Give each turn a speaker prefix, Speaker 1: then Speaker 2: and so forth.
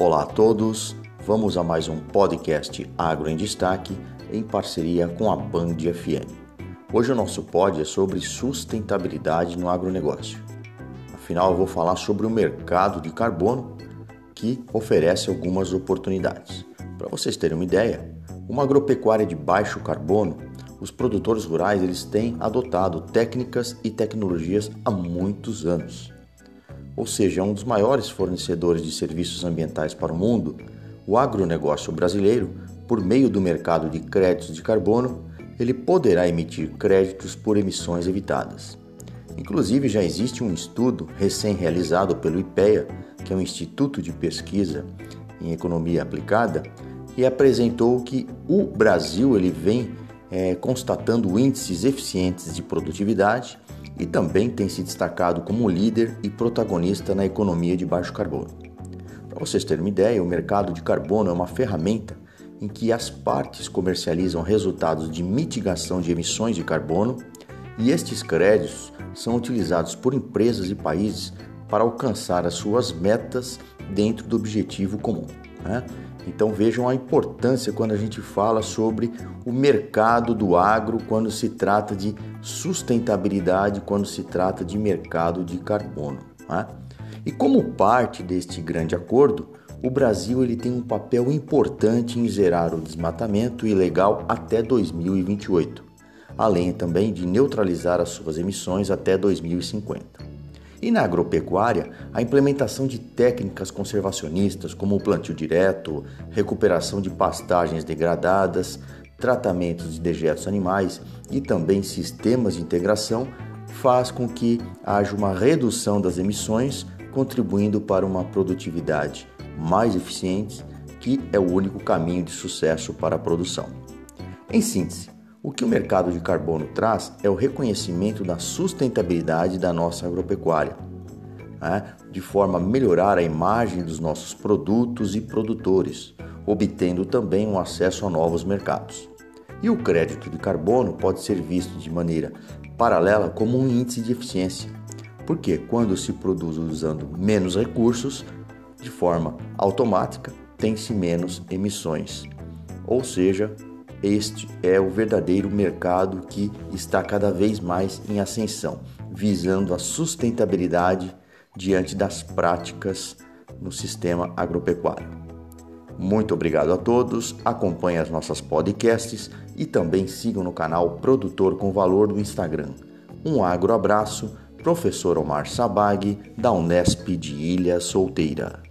Speaker 1: Olá a todos, vamos a mais um podcast Agro em Destaque em parceria com a Band FM. Hoje o nosso pod é sobre sustentabilidade no agronegócio. Afinal, eu vou falar sobre o mercado de carbono que oferece algumas oportunidades. Para vocês terem uma ideia, uma agropecuária de baixo carbono, os produtores rurais eles têm adotado técnicas e tecnologias há muitos anos ou seja, é um dos maiores fornecedores de serviços ambientais para o mundo, o agronegócio brasileiro, por meio do mercado de créditos de carbono, ele poderá emitir créditos por emissões evitadas. Inclusive, já existe um estudo recém-realizado pelo IPEA, que é um instituto de pesquisa em economia aplicada, e apresentou que o Brasil ele vem é, constatando índices eficientes de produtividade e também tem se destacado como líder e protagonista na economia de baixo carbono. Para vocês terem uma ideia, o mercado de carbono é uma ferramenta em que as partes comercializam resultados de mitigação de emissões de carbono e estes créditos são utilizados por empresas e países para alcançar as suas metas dentro do objetivo comum. Né? Então vejam a importância quando a gente fala sobre o mercado do agro, quando se trata de sustentabilidade, quando se trata de mercado de carbono. Né? E como parte deste grande acordo, o Brasil ele tem um papel importante em zerar o desmatamento ilegal até 2028, além também de neutralizar as suas emissões até 2050. E na agropecuária, a implementação de técnicas conservacionistas como o plantio direto, recuperação de pastagens degradadas, tratamentos de dejetos animais e também sistemas de integração faz com que haja uma redução das emissões, contribuindo para uma produtividade mais eficiente, que é o único caminho de sucesso para a produção. Em síntese, o que o mercado de carbono traz é o reconhecimento da sustentabilidade da nossa agropecuária, né? de forma a melhorar a imagem dos nossos produtos e produtores, obtendo também um acesso a novos mercados. E o crédito de carbono pode ser visto de maneira paralela como um índice de eficiência, porque quando se produz usando menos recursos, de forma automática, tem-se menos emissões, ou seja, este é o verdadeiro mercado que está cada vez mais em ascensão, visando a sustentabilidade diante das práticas no sistema agropecuário. Muito obrigado a todos, acompanhe as nossas podcasts e também sigam no canal Produtor com Valor do Instagram. Um agro abraço, professor Omar Sabag, da Unesp de Ilha Solteira.